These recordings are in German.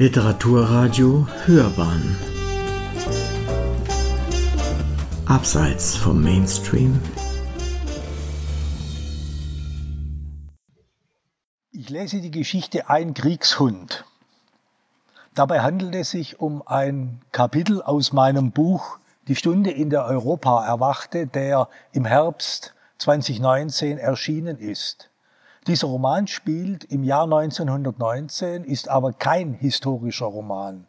Literaturradio Hörbahn Abseits vom Mainstream Ich lese die Geschichte Ein Kriegshund. Dabei handelt es sich um ein Kapitel aus meinem Buch Die Stunde in der Europa erwachte, der im Herbst 2019 erschienen ist. Dieser Roman spielt im Jahr 1919, ist aber kein historischer Roman.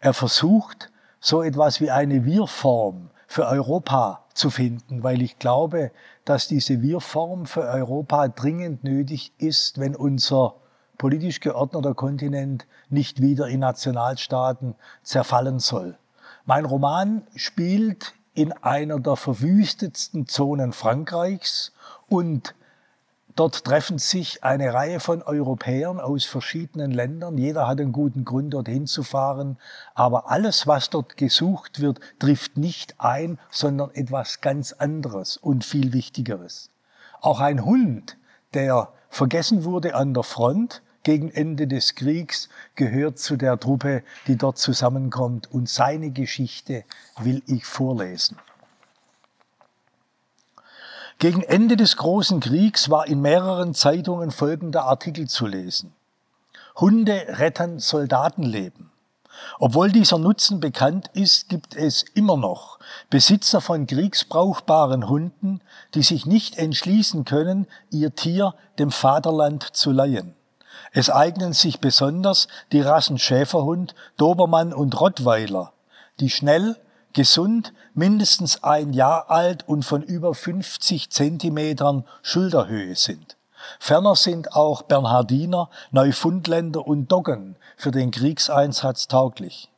Er versucht, so etwas wie eine Wir-Form für Europa zu finden, weil ich glaube, dass diese Wir-Form für Europa dringend nötig ist, wenn unser politisch geordneter Kontinent nicht wieder in Nationalstaaten zerfallen soll. Mein Roman spielt in einer der verwüstetsten Zonen Frankreichs und Dort treffen sich eine Reihe von Europäern aus verschiedenen Ländern. Jeder hat einen guten Grund, dorthin zu fahren. Aber alles, was dort gesucht wird, trifft nicht ein, sondern etwas ganz anderes und viel Wichtigeres. Auch ein Hund, der vergessen wurde an der Front gegen Ende des Kriegs, gehört zu der Truppe, die dort zusammenkommt. Und seine Geschichte will ich vorlesen. Gegen Ende des Großen Kriegs war in mehreren Zeitungen folgender Artikel zu lesen. Hunde retten Soldatenleben. Obwohl dieser Nutzen bekannt ist, gibt es immer noch Besitzer von kriegsbrauchbaren Hunden, die sich nicht entschließen können, ihr Tier dem Vaterland zu leihen. Es eignen sich besonders die Rassen Schäferhund, Dobermann und Rottweiler, die schnell, gesund, mindestens ein Jahr alt und von über 50 Zentimetern Schulterhöhe sind. Ferner sind auch Bernhardiner, Neufundländer und Doggen für den Kriegseinsatz tauglich.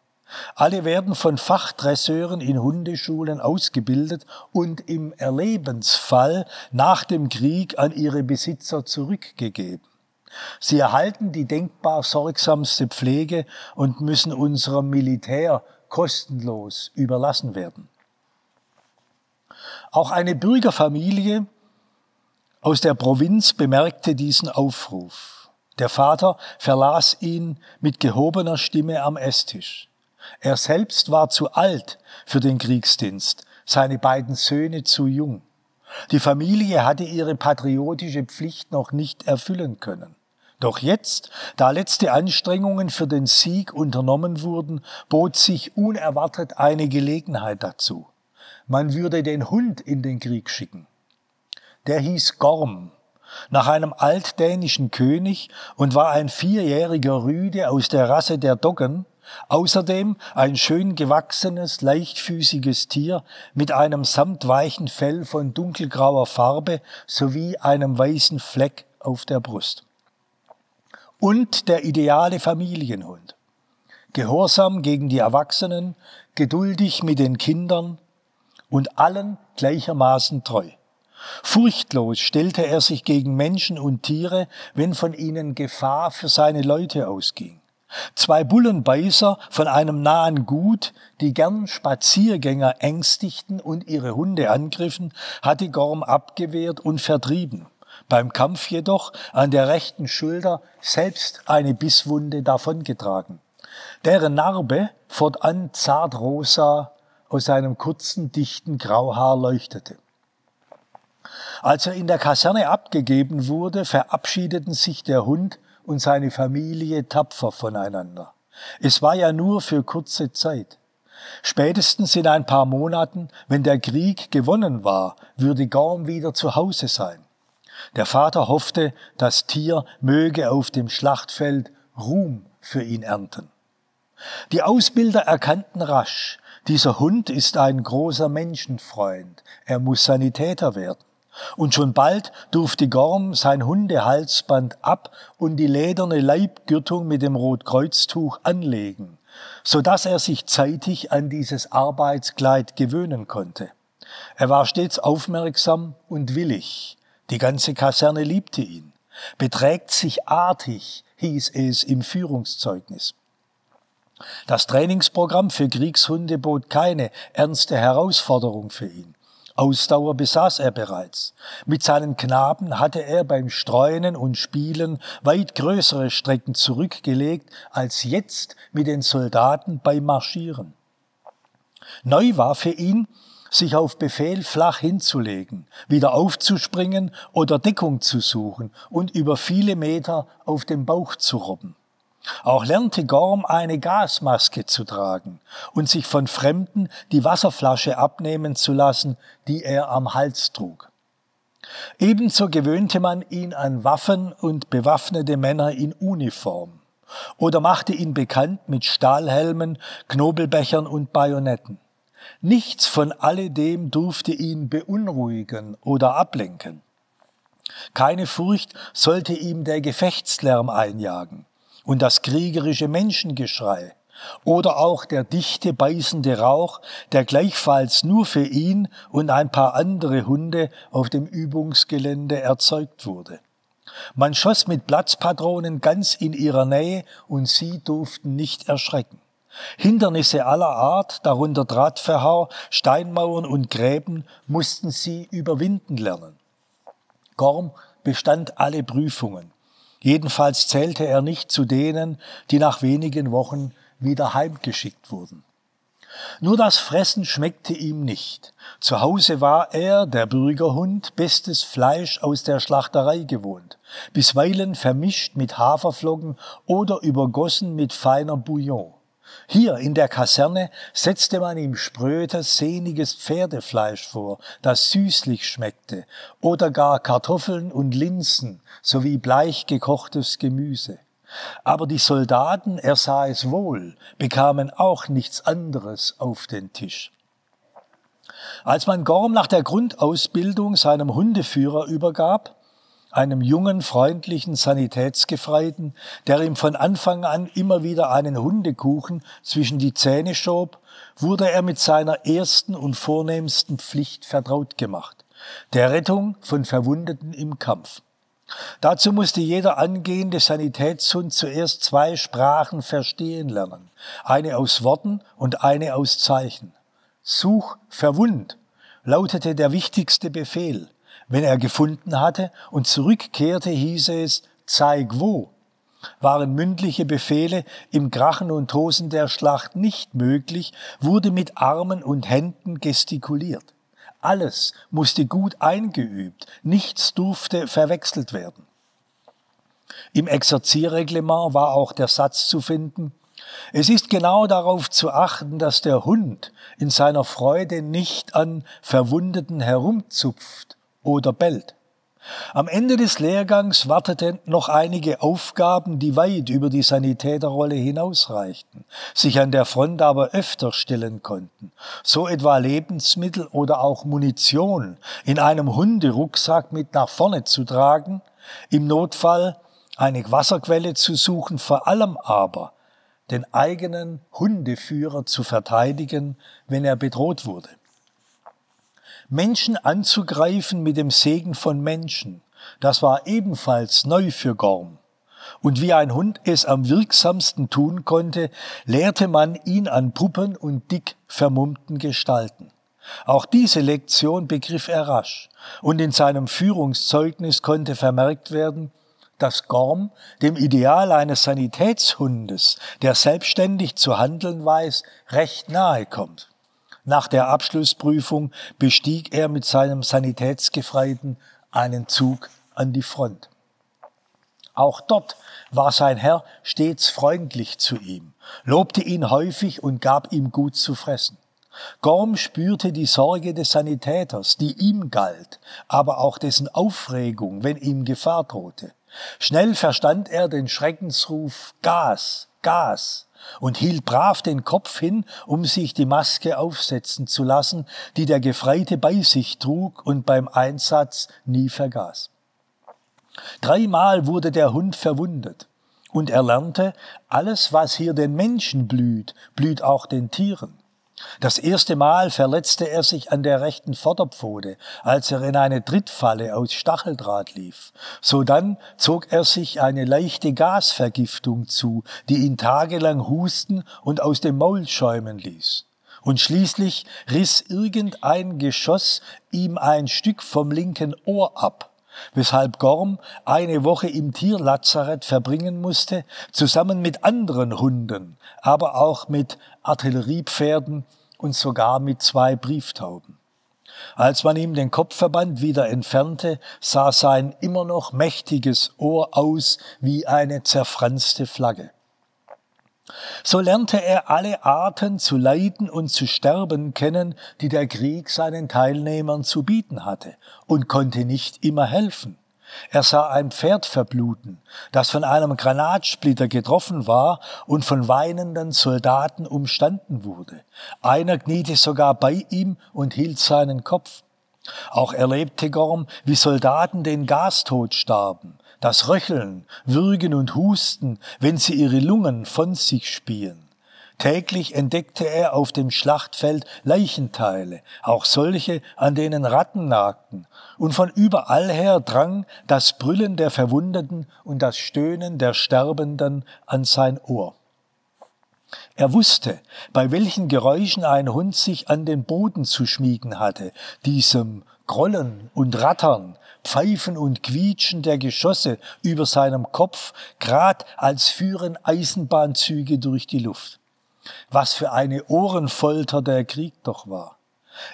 Alle werden von Fachdresseuren in Hundeschulen ausgebildet und im Erlebensfall nach dem Krieg an ihre Besitzer zurückgegeben. Sie erhalten die denkbar sorgsamste Pflege und müssen unserem Militär kostenlos überlassen werden. Auch eine Bürgerfamilie aus der Provinz bemerkte diesen Aufruf. Der Vater verlas ihn mit gehobener Stimme am Esstisch. Er selbst war zu alt für den Kriegsdienst, seine beiden Söhne zu jung. Die Familie hatte ihre patriotische Pflicht noch nicht erfüllen können. Doch jetzt, da letzte Anstrengungen für den Sieg unternommen wurden, bot sich unerwartet eine Gelegenheit dazu. Man würde den Hund in den Krieg schicken. Der hieß Gorm, nach einem altdänischen König und war ein vierjähriger Rüde aus der Rasse der Doggen, außerdem ein schön gewachsenes, leichtfüßiges Tier mit einem samtweichen Fell von dunkelgrauer Farbe sowie einem weißen Fleck auf der Brust und der ideale Familienhund. Gehorsam gegen die Erwachsenen, geduldig mit den Kindern und allen gleichermaßen treu. Furchtlos stellte er sich gegen Menschen und Tiere, wenn von ihnen Gefahr für seine Leute ausging. Zwei Bullenbeißer von einem nahen Gut, die gern Spaziergänger ängstigten und ihre Hunde angriffen, hatte Gorm abgewehrt und vertrieben beim Kampf jedoch an der rechten Schulter selbst eine Bisswunde davongetragen. Deren Narbe fortan zartrosa aus seinem kurzen, dichten Grauhaar leuchtete. Als er in der Kaserne abgegeben wurde, verabschiedeten sich der Hund und seine Familie tapfer voneinander. Es war ja nur für kurze Zeit. Spätestens in ein paar Monaten, wenn der Krieg gewonnen war, würde Gorm wieder zu Hause sein. Der Vater hoffte, das Tier möge auf dem Schlachtfeld Ruhm für ihn ernten. Die Ausbilder erkannten rasch, dieser Hund ist ein großer Menschenfreund, er muss Sanitäter werden. Und schon bald durfte Gorm sein Hundehalsband ab und die lederne Leibgürtung mit dem Rotkreuztuch anlegen, so dass er sich zeitig an dieses Arbeitskleid gewöhnen konnte. Er war stets aufmerksam und willig, die ganze Kaserne liebte ihn. Beträgt sich artig, hieß es im Führungszeugnis. Das Trainingsprogramm für Kriegshunde bot keine ernste Herausforderung für ihn. Ausdauer besaß er bereits. Mit seinen Knaben hatte er beim Streunen und Spielen weit größere Strecken zurückgelegt als jetzt mit den Soldaten beim Marschieren. Neu war für ihn, sich auf Befehl flach hinzulegen, wieder aufzuspringen oder Deckung zu suchen und über viele Meter auf dem Bauch zu robben. Auch lernte Gorm eine Gasmaske zu tragen und sich von Fremden die Wasserflasche abnehmen zu lassen, die er am Hals trug. Ebenso gewöhnte man ihn an Waffen und bewaffnete Männer in Uniform oder machte ihn bekannt mit Stahlhelmen, Knobelbechern und Bajonetten. Nichts von alledem durfte ihn beunruhigen oder ablenken. Keine Furcht sollte ihm der Gefechtslärm einjagen und das kriegerische Menschengeschrei oder auch der dichte beißende Rauch, der gleichfalls nur für ihn und ein paar andere Hunde auf dem Übungsgelände erzeugt wurde. Man schoss mit Platzpatronen ganz in ihrer Nähe und sie durften nicht erschrecken. Hindernisse aller Art, darunter Drahtverhau, Steinmauern und Gräben, mussten sie überwinden lernen. Gorm bestand alle Prüfungen. Jedenfalls zählte er nicht zu denen, die nach wenigen Wochen wieder heimgeschickt wurden. Nur das Fressen schmeckte ihm nicht. Zu Hause war er, der Bürgerhund, bestes Fleisch aus der Schlachterei gewohnt, bisweilen vermischt mit Haferflocken oder übergossen mit feiner Bouillon. Hier in der Kaserne setzte man ihm sprödes, sehniges Pferdefleisch vor, das süßlich schmeckte, oder gar Kartoffeln und Linsen sowie bleich gekochtes Gemüse. Aber die Soldaten, er sah es wohl, bekamen auch nichts anderes auf den Tisch. Als man Gorm nach der Grundausbildung seinem Hundeführer übergab, einem jungen, freundlichen Sanitätsgefreiten, der ihm von Anfang an immer wieder einen Hundekuchen zwischen die Zähne schob, wurde er mit seiner ersten und vornehmsten Pflicht vertraut gemacht, der Rettung von Verwundeten im Kampf. Dazu musste jeder angehende Sanitätshund zuerst zwei Sprachen verstehen lernen, eine aus Worten und eine aus Zeichen. Such verwund lautete der wichtigste Befehl, wenn er gefunden hatte und zurückkehrte, hieße es, zeig wo. Waren mündliche Befehle im Krachen und Tosen der Schlacht nicht möglich, wurde mit Armen und Händen gestikuliert. Alles musste gut eingeübt, nichts durfte verwechselt werden. Im Exerzierreglement war auch der Satz zu finden, es ist genau darauf zu achten, dass der Hund in seiner Freude nicht an Verwundeten herumzupft, oder bellt. Am Ende des Lehrgangs warteten noch einige Aufgaben, die weit über die Sanitäterrolle hinausreichten, sich an der Front aber öfter stellen konnten, so etwa Lebensmittel oder auch Munition in einem Hunderucksack mit nach vorne zu tragen, im Notfall eine Wasserquelle zu suchen, vor allem aber den eigenen Hundeführer zu verteidigen, wenn er bedroht wurde. Menschen anzugreifen mit dem Segen von Menschen, das war ebenfalls neu für Gorm. Und wie ein Hund es am wirksamsten tun konnte, lehrte man ihn an Puppen und dick vermummten Gestalten. Auch diese Lektion begriff er rasch, und in seinem Führungszeugnis konnte vermerkt werden, dass Gorm dem Ideal eines Sanitätshundes, der selbstständig zu handeln weiß, recht nahe kommt. Nach der Abschlussprüfung bestieg er mit seinem Sanitätsgefreiten einen Zug an die Front. Auch dort war sein Herr stets freundlich zu ihm, lobte ihn häufig und gab ihm gut zu fressen. Gorm spürte die Sorge des Sanitäters, die ihm galt, aber auch dessen Aufregung, wenn ihm Gefahr drohte. Schnell verstand er den Schreckensruf Gas, Gas, und hielt brav den Kopf hin, um sich die Maske aufsetzen zu lassen, die der Gefreite bei sich trug und beim Einsatz nie vergaß. Dreimal wurde der Hund verwundet, und er lernte, alles, was hier den Menschen blüht, blüht auch den Tieren. Das erste Mal verletzte er sich an der rechten Vorderpfote, als er in eine Trittfalle aus Stacheldraht lief. Sodann zog er sich eine leichte Gasvergiftung zu, die ihn tagelang husten und aus dem Maul schäumen ließ. Und schließlich riss irgendein Geschoss ihm ein Stück vom linken Ohr ab, weshalb Gorm eine Woche im Tierlazarett verbringen musste, zusammen mit anderen Hunden, aber auch mit Artilleriepferden und sogar mit zwei Brieftauben. Als man ihm den Kopfverband wieder entfernte, sah sein immer noch mächtiges Ohr aus wie eine zerfranste Flagge. So lernte er alle Arten zu leiden und zu sterben kennen, die der Krieg seinen Teilnehmern zu bieten hatte, und konnte nicht immer helfen. Er sah ein Pferd verbluten, das von einem Granatsplitter getroffen war und von weinenden Soldaten umstanden wurde. Einer kniete sogar bei ihm und hielt seinen Kopf. Auch erlebte Gorm, wie Soldaten den Gastod starben das Röcheln, Würgen und Husten, wenn sie ihre Lungen von sich spien. Täglich entdeckte er auf dem Schlachtfeld Leichenteile, auch solche, an denen Ratten nagten, und von überall her drang das Brüllen der Verwundeten und das Stöhnen der Sterbenden an sein Ohr. Er wusste, bei welchen Geräuschen ein Hund sich an den Boden zu schmiegen hatte, diesem Grollen und Rattern, Pfeifen und Quietschen der Geschosse über seinem Kopf, grad als führen Eisenbahnzüge durch die Luft. Was für eine Ohrenfolter der Krieg doch war.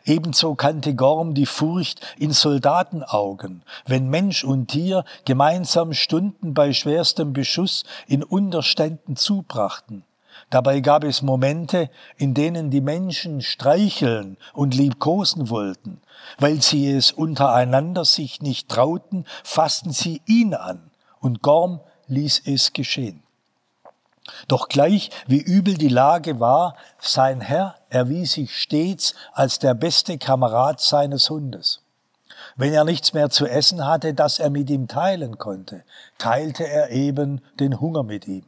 Ebenso kannte Gorm die Furcht in Soldatenaugen, wenn Mensch und Tier gemeinsam Stunden bei schwerstem Beschuss in Unterständen zubrachten. Dabei gab es Momente, in denen die Menschen streicheln und liebkosen wollten. Weil sie es untereinander sich nicht trauten, fassten sie ihn an, und Gorm ließ es geschehen. Doch gleich wie übel die Lage war, sein Herr erwies sich stets als der beste Kamerad seines Hundes. Wenn er nichts mehr zu essen hatte, das er mit ihm teilen konnte, teilte er eben den Hunger mit ihm.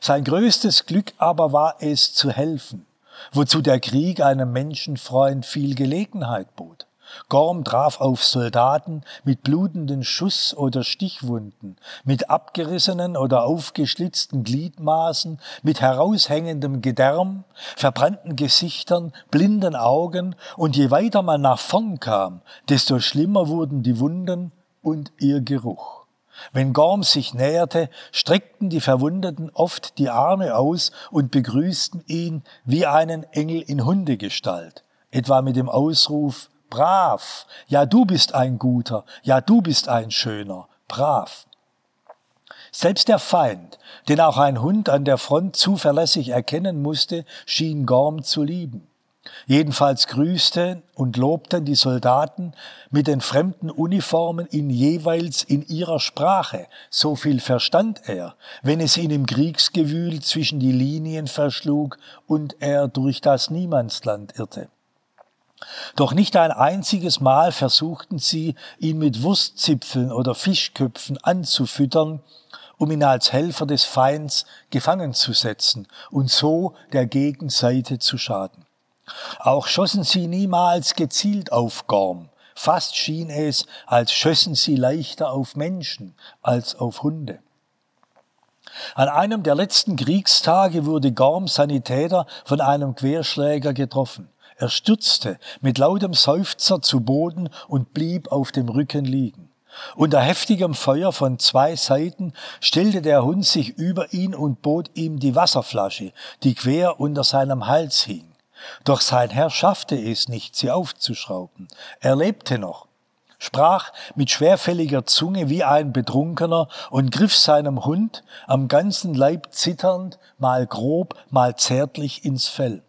Sein größtes Glück aber war es zu helfen, wozu der Krieg einem Menschenfreund viel Gelegenheit bot. Gorm traf auf Soldaten mit blutenden Schuss- oder Stichwunden, mit abgerissenen oder aufgeschlitzten Gliedmaßen, mit heraushängendem Gedärm, verbrannten Gesichtern, blinden Augen, und je weiter man nach vorn kam, desto schlimmer wurden die Wunden und ihr Geruch. Wenn Gorm sich näherte, streckten die Verwundeten oft die Arme aus und begrüßten ihn wie einen Engel in Hundegestalt, etwa mit dem Ausruf Brav, ja du bist ein guter, ja du bist ein schöner, brav. Selbst der Feind, den auch ein Hund an der Front zuverlässig erkennen musste, schien Gorm zu lieben. Jedenfalls grüßten und lobten die Soldaten mit den fremden Uniformen ihn jeweils in ihrer Sprache. So viel verstand er, wenn es ihn im Kriegsgewühl zwischen die Linien verschlug und er durch das Niemandsland irrte. Doch nicht ein einziges Mal versuchten sie, ihn mit Wurstzipfeln oder Fischköpfen anzufüttern, um ihn als Helfer des Feinds gefangen zu setzen und so der Gegenseite zu schaden. Auch schossen sie niemals gezielt auf Gorm. Fast schien es, als schössen sie leichter auf Menschen als auf Hunde. An einem der letzten Kriegstage wurde Gorm Sanitäter von einem Querschläger getroffen. Er stürzte mit lautem Seufzer zu Boden und blieb auf dem Rücken liegen. Unter heftigem Feuer von zwei Seiten stellte der Hund sich über ihn und bot ihm die Wasserflasche, die quer unter seinem Hals hing. Doch sein Herr schaffte es nicht, sie aufzuschrauben. Er lebte noch, sprach mit schwerfälliger Zunge wie ein Betrunkener und griff seinem Hund, am ganzen Leib zitternd, mal grob, mal zärtlich ins Fell.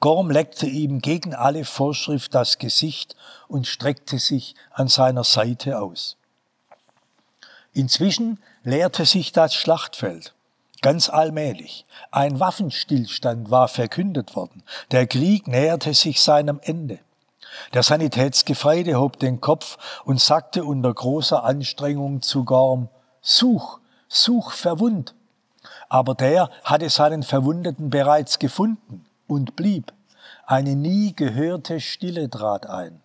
Gorm leckte ihm gegen alle Vorschrift das Gesicht und streckte sich an seiner Seite aus. Inzwischen leerte sich das Schlachtfeld. Ganz allmählich. Ein Waffenstillstand war verkündet worden. Der Krieg näherte sich seinem Ende. Der Sanitätsgefreite hob den Kopf und sagte unter großer Anstrengung zu Gorm, Such, such verwund. Aber der hatte seinen Verwundeten bereits gefunden und blieb. Eine nie gehörte Stille trat ein.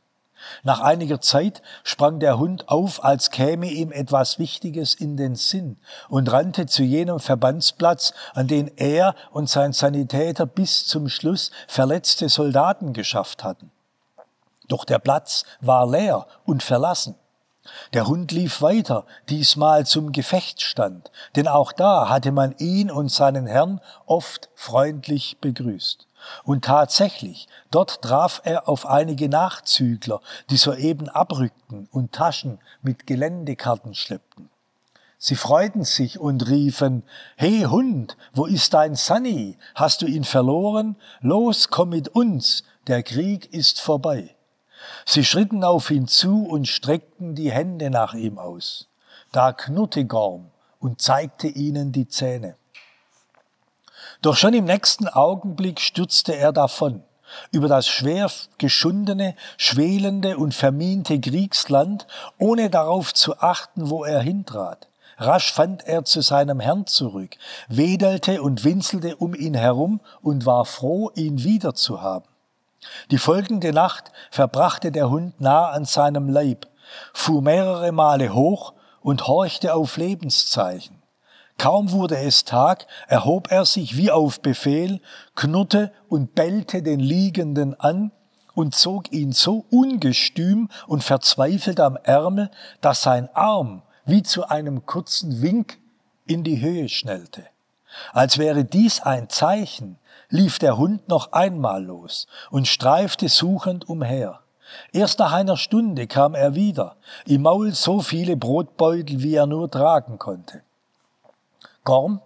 Nach einiger Zeit sprang der Hund auf, als käme ihm etwas Wichtiges in den Sinn und rannte zu jenem Verbandsplatz, an den er und sein Sanitäter bis zum Schluss verletzte Soldaten geschafft hatten. Doch der Platz war leer und verlassen. Der Hund lief weiter, diesmal zum Gefechtsstand, denn auch da hatte man ihn und seinen Herrn oft freundlich begrüßt. Und tatsächlich, dort traf er auf einige Nachzügler, die soeben abrückten und Taschen mit Geländekarten schleppten. Sie freuten sich und riefen, Hey Hund, wo ist dein Sunny? Hast du ihn verloren? Los, komm mit uns, der Krieg ist vorbei. Sie schritten auf ihn zu und streckten die Hände nach ihm aus. Da knurrte Gorm und zeigte ihnen die Zähne. Doch schon im nächsten Augenblick stürzte er davon über das schwer geschundene, schwelende und vermiente Kriegsland, ohne darauf zu achten, wo er hintrat. Rasch fand er zu seinem Herrn zurück, wedelte und winselte um ihn herum und war froh, ihn wiederzuhaben. Die folgende Nacht verbrachte der Hund nah an seinem Leib, fuhr mehrere Male hoch und horchte auf Lebenszeichen. Kaum wurde es Tag, erhob er sich wie auf Befehl, knurrte und bellte den Liegenden an und zog ihn so ungestüm und verzweifelt am Ärmel, dass sein Arm wie zu einem kurzen Wink in die Höhe schnellte. Als wäre dies ein Zeichen, lief der Hund noch einmal los und streifte suchend umher. Erst nach einer Stunde kam er wieder, im Maul so viele Brotbeutel, wie er nur tragen konnte. Gorm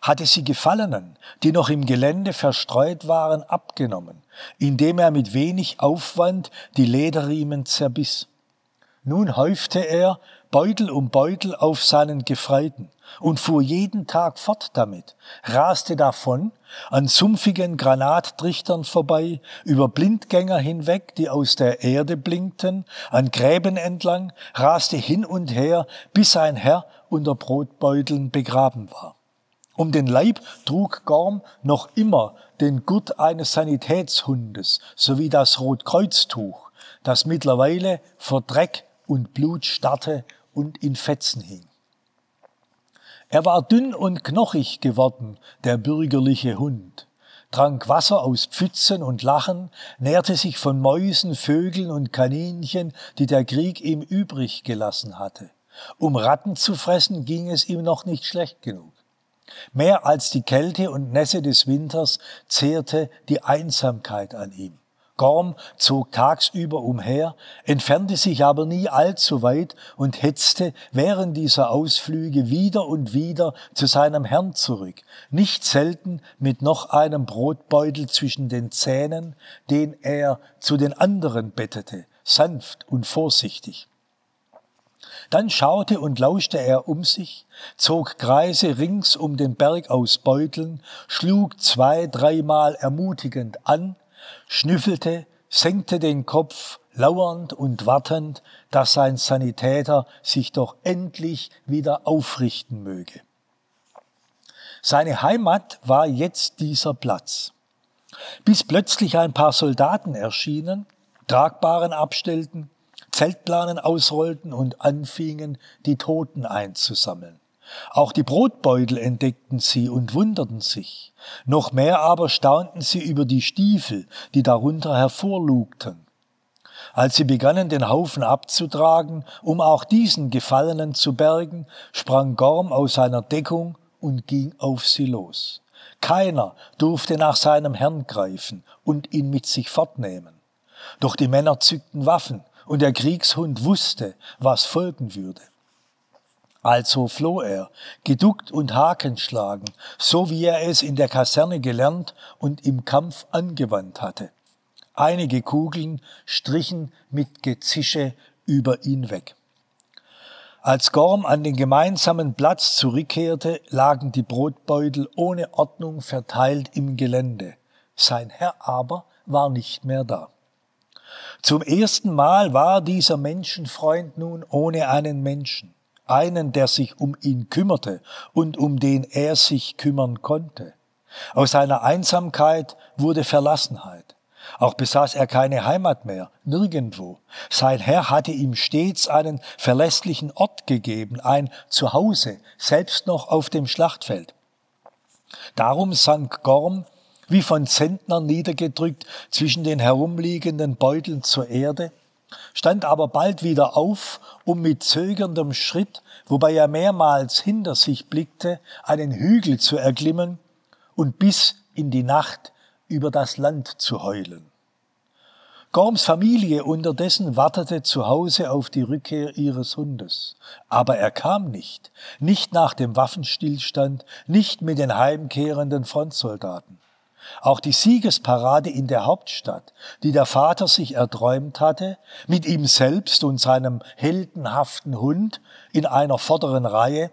hatte sie Gefallenen, die noch im Gelände verstreut waren, abgenommen, indem er mit wenig Aufwand die Lederriemen zerbiss. Nun häufte er Beutel um Beutel auf seinen Gefreiten und fuhr jeden Tag fort damit, raste davon, an sumpfigen Granattrichtern vorbei, über Blindgänger hinweg, die aus der Erde blinkten, an Gräben entlang, raste hin und her, bis sein Herr unter Brotbeuteln begraben war. Um den Leib trug Gorm noch immer den Gurt eines Sanitätshundes sowie das Rotkreuztuch, das mittlerweile vor Dreck und Blut starrte und in Fetzen hing. Er war dünn und knochig geworden, der bürgerliche Hund, trank Wasser aus Pfützen und Lachen, nährte sich von Mäusen, Vögeln und Kaninchen, die der Krieg ihm übrig gelassen hatte. Um Ratten zu fressen ging es ihm noch nicht schlecht genug. Mehr als die Kälte und Nässe des Winters zehrte die Einsamkeit an ihm. Gorm zog tagsüber umher, entfernte sich aber nie allzu weit und hetzte während dieser Ausflüge wieder und wieder zu seinem Herrn zurück, nicht selten mit noch einem Brotbeutel zwischen den Zähnen, den er zu den anderen bettete, sanft und vorsichtig. Dann schaute und lauschte er um sich, zog Kreise rings um den Berg aus Beuteln, schlug zwei, dreimal ermutigend an, schnüffelte, senkte den Kopf, lauernd und wartend, dass sein Sanitäter sich doch endlich wieder aufrichten möge. Seine Heimat war jetzt dieser Platz. Bis plötzlich ein paar Soldaten erschienen, Tragbaren abstellten, Zeltplanen ausrollten und anfingen, die Toten einzusammeln. Auch die Brotbeutel entdeckten sie und wunderten sich. Noch mehr aber staunten sie über die Stiefel, die darunter hervorlugten. Als sie begannen, den Haufen abzutragen, um auch diesen Gefallenen zu bergen, sprang Gorm aus seiner Deckung und ging auf sie los. Keiner durfte nach seinem Herrn greifen und ihn mit sich fortnehmen. Doch die Männer zückten Waffen, und der Kriegshund wusste, was folgen würde. Also floh er, geduckt und hakenschlagen, so wie er es in der Kaserne gelernt und im Kampf angewandt hatte. Einige Kugeln strichen mit Gezische über ihn weg. Als Gorm an den gemeinsamen Platz zurückkehrte, lagen die Brotbeutel ohne Ordnung verteilt im Gelände. Sein Herr aber war nicht mehr da. Zum ersten Mal war dieser Menschenfreund nun ohne einen Menschen einen, der sich um ihn kümmerte und um den er sich kümmern konnte. Aus seiner Einsamkeit wurde Verlassenheit. Auch besaß er keine Heimat mehr, nirgendwo. Sein Herr hatte ihm stets einen verlässlichen Ort gegeben, ein Zuhause, selbst noch auf dem Schlachtfeld. Darum sank Gorm, wie von Zentnern niedergedrückt, zwischen den herumliegenden Beuteln zur Erde, stand aber bald wieder auf, um mit zögerndem Schritt, wobei er mehrmals hinter sich blickte, einen Hügel zu erklimmen und bis in die Nacht über das Land zu heulen. Gorms Familie unterdessen wartete zu Hause auf die Rückkehr ihres Hundes. Aber er kam nicht, nicht nach dem Waffenstillstand, nicht mit den heimkehrenden Frontsoldaten. Auch die Siegesparade in der Hauptstadt, die der Vater sich erträumt hatte, mit ihm selbst und seinem heldenhaften Hund in einer vorderen Reihe,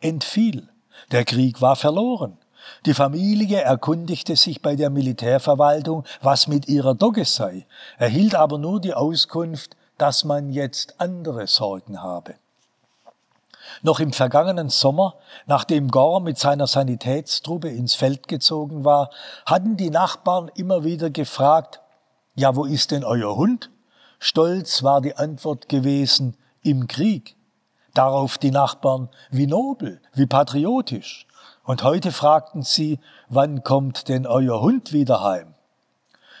entfiel. Der Krieg war verloren. Die Familie erkundigte sich bei der Militärverwaltung, was mit ihrer Dogge sei, erhielt aber nur die Auskunft, dass man jetzt andere Sorgen habe. Noch im vergangenen Sommer, nachdem Gore mit seiner Sanitätstruppe ins Feld gezogen war, hatten die Nachbarn immer wieder gefragt, ja, wo ist denn euer Hund? Stolz war die Antwort gewesen, im Krieg. Darauf die Nachbarn, wie nobel, wie patriotisch. Und heute fragten sie, wann kommt denn euer Hund wieder heim?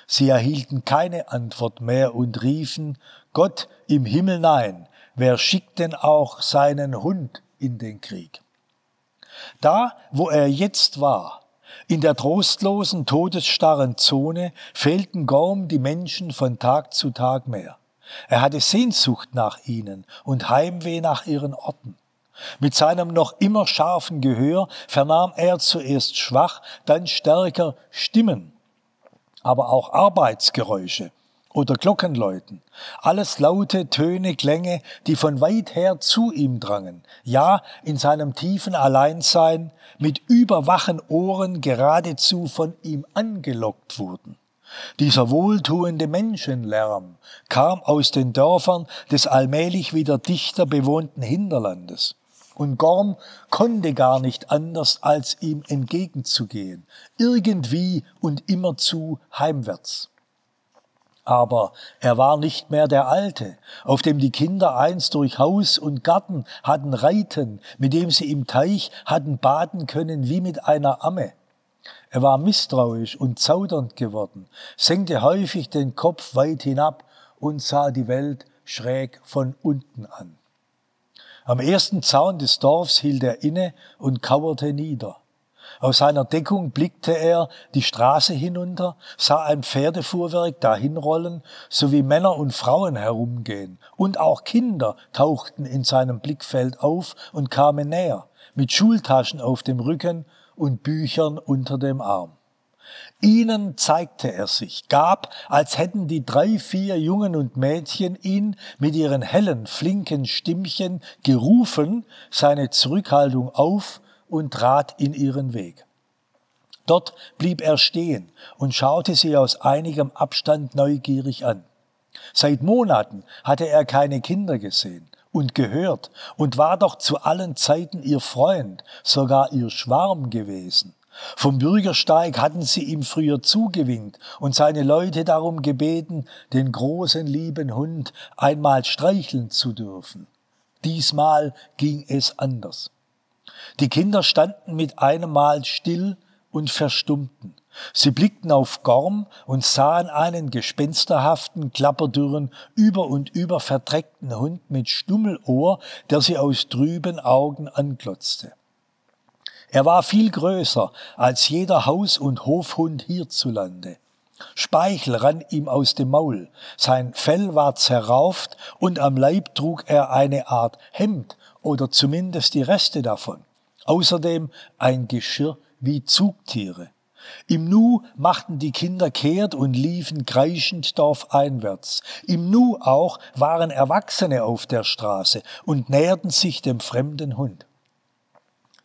Sie erhielten keine Antwort mehr und riefen, Gott im Himmel nein, wer schickt denn auch seinen Hund in den Krieg? Da, wo er jetzt war, in der trostlosen, todesstarren Zone, fehlten Gorm die Menschen von Tag zu Tag mehr. Er hatte Sehnsucht nach ihnen und Heimweh nach ihren Orten. Mit seinem noch immer scharfen Gehör vernahm er zuerst schwach, dann stärker Stimmen, aber auch Arbeitsgeräusche oder Glockenläuten. Alles laute Töne, Klänge, die von weit her zu ihm drangen, ja in seinem tiefen Alleinsein mit überwachen Ohren geradezu von ihm angelockt wurden. Dieser wohltuende Menschenlärm kam aus den Dörfern des allmählich wieder dichter bewohnten Hinterlandes. Und Gorm konnte gar nicht anders, als ihm entgegenzugehen, irgendwie und immerzu heimwärts. Aber er war nicht mehr der Alte, auf dem die Kinder einst durch Haus und Garten hatten reiten, mit dem sie im Teich hatten baden können wie mit einer Amme. Er war misstrauisch und zaudernd geworden, senkte häufig den Kopf weit hinab und sah die Welt schräg von unten an. Am ersten Zaun des Dorfs hielt er inne und kauerte nieder. Aus seiner Deckung blickte er die Straße hinunter, sah ein Pferdefuhrwerk dahinrollen, sowie Männer und Frauen herumgehen. Und auch Kinder tauchten in seinem Blickfeld auf und kamen näher, mit Schultaschen auf dem Rücken und Büchern unter dem Arm. Ihnen zeigte er sich, gab, als hätten die drei, vier Jungen und Mädchen ihn mit ihren hellen, flinken Stimmchen gerufen, seine Zurückhaltung auf und trat in ihren Weg. Dort blieb er stehen und schaute sie aus einigem Abstand neugierig an. Seit Monaten hatte er keine Kinder gesehen und gehört und war doch zu allen Zeiten ihr Freund, sogar ihr Schwarm gewesen. Vom Bürgersteig hatten sie ihm früher zugewinkt und seine Leute darum gebeten, den großen lieben Hund einmal streicheln zu dürfen. Diesmal ging es anders. Die Kinder standen mit einem Mal still und verstummten. Sie blickten auf Gorm und sahen einen gespensterhaften, klapperdürren, über und über verdreckten Hund mit Stummelohr, der sie aus trüben Augen anglotzte. Er war viel größer als jeder Haus- und Hofhund hierzulande. Speichel rann ihm aus dem Maul, sein Fell war zerrauft und am Leib trug er eine Art Hemd oder zumindest die Reste davon. Außerdem ein Geschirr wie Zugtiere. Im Nu machten die Kinder kehrt und liefen kreischend dorfeinwärts. Im Nu auch waren Erwachsene auf der Straße und näherten sich dem fremden Hund.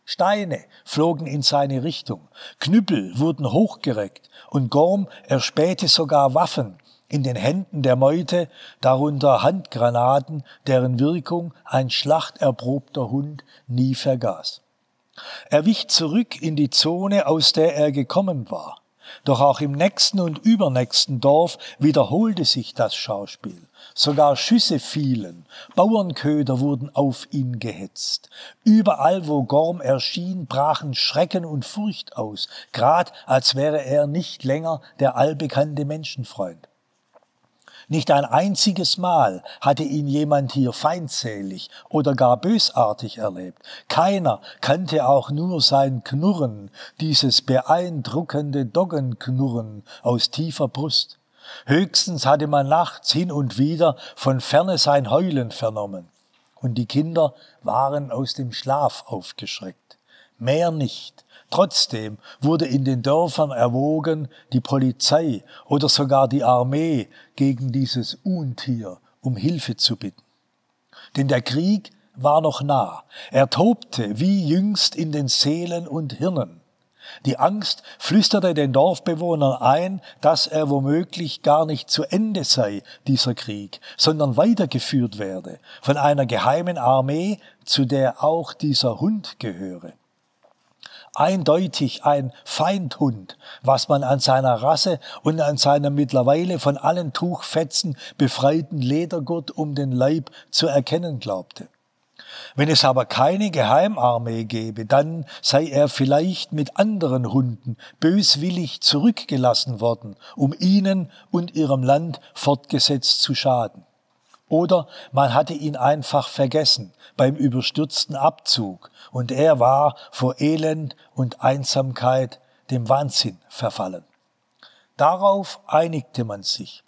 Steine flogen in seine Richtung, Knüppel wurden hochgereckt und Gorm erspähte sogar Waffen in den Händen der Meute, darunter Handgranaten, deren Wirkung ein schlachterprobter Hund nie vergaß. Er wich zurück in die Zone, aus der er gekommen war. Doch auch im nächsten und übernächsten Dorf wiederholte sich das Schauspiel. Sogar Schüsse fielen, Bauernköder wurden auf ihn gehetzt. Überall, wo Gorm erschien, brachen Schrecken und Furcht aus, grad als wäre er nicht länger der allbekannte Menschenfreund. Nicht ein einziges Mal hatte ihn jemand hier feindselig oder gar bösartig erlebt. Keiner kannte auch nur sein Knurren, dieses beeindruckende Doggenknurren aus tiefer Brust. Höchstens hatte man nachts hin und wieder von ferne sein Heulen vernommen. Und die Kinder waren aus dem Schlaf aufgeschreckt. Mehr nicht. Trotzdem wurde in den Dörfern erwogen, die Polizei oder sogar die Armee gegen dieses Untier um Hilfe zu bitten. Denn der Krieg war noch nah. Er tobte wie jüngst in den Seelen und Hirnen. Die Angst flüsterte den Dorfbewohnern ein, dass er womöglich gar nicht zu Ende sei, dieser Krieg, sondern weitergeführt werde von einer geheimen Armee, zu der auch dieser Hund gehöre eindeutig ein Feindhund, was man an seiner Rasse und an seinem mittlerweile von allen Tuchfetzen befreiten Ledergurt um den Leib zu erkennen glaubte. Wenn es aber keine Geheimarmee gäbe, dann sei er vielleicht mit anderen Hunden böswillig zurückgelassen worden, um ihnen und ihrem Land fortgesetzt zu schaden. Oder man hatte ihn einfach vergessen beim überstürzten Abzug und er war vor Elend und Einsamkeit dem Wahnsinn verfallen. Darauf einigte man sich,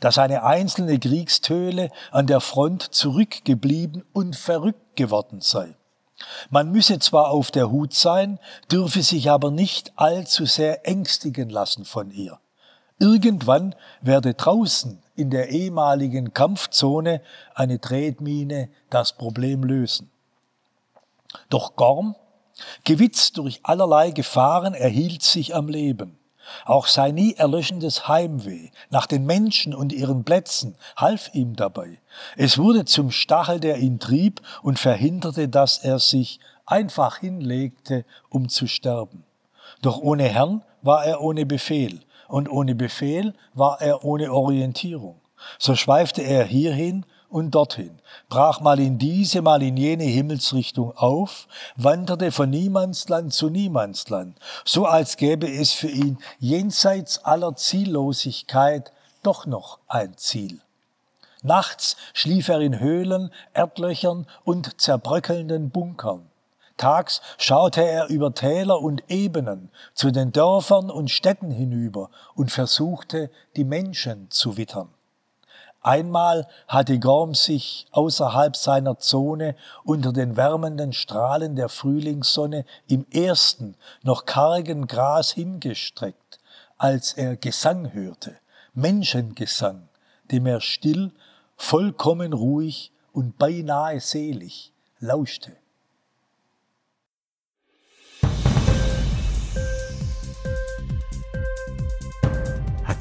dass eine einzelne Kriegstöle an der Front zurückgeblieben und verrückt geworden sei. Man müsse zwar auf der Hut sein, dürfe sich aber nicht allzu sehr ängstigen lassen von ihr. Irgendwann werde draußen in der ehemaligen Kampfzone eine Tretmine das Problem lösen. Doch Gorm, gewitzt durch allerlei Gefahren, erhielt sich am Leben. Auch sein nie erlöschendes Heimweh nach den Menschen und ihren Plätzen half ihm dabei. Es wurde zum Stachel, der ihn trieb und verhinderte, dass er sich einfach hinlegte, um zu sterben. Doch ohne Herrn war er ohne Befehl, und ohne Befehl war er ohne Orientierung. So schweifte er hierhin und dorthin, brach mal in diese, mal in jene Himmelsrichtung auf, wanderte von Niemandsland zu Niemandsland, so als gäbe es für ihn jenseits aller Ziellosigkeit doch noch ein Ziel. Nachts schlief er in Höhlen, Erdlöchern und zerbröckelnden Bunkern. Tags schaute er über Täler und Ebenen zu den Dörfern und Städten hinüber und versuchte, die Menschen zu wittern. Einmal hatte Gorm sich außerhalb seiner Zone unter den wärmenden Strahlen der Frühlingssonne im ersten, noch kargen Gras hingestreckt, als er Gesang hörte, Menschengesang, dem er still, vollkommen ruhig und beinahe selig lauschte.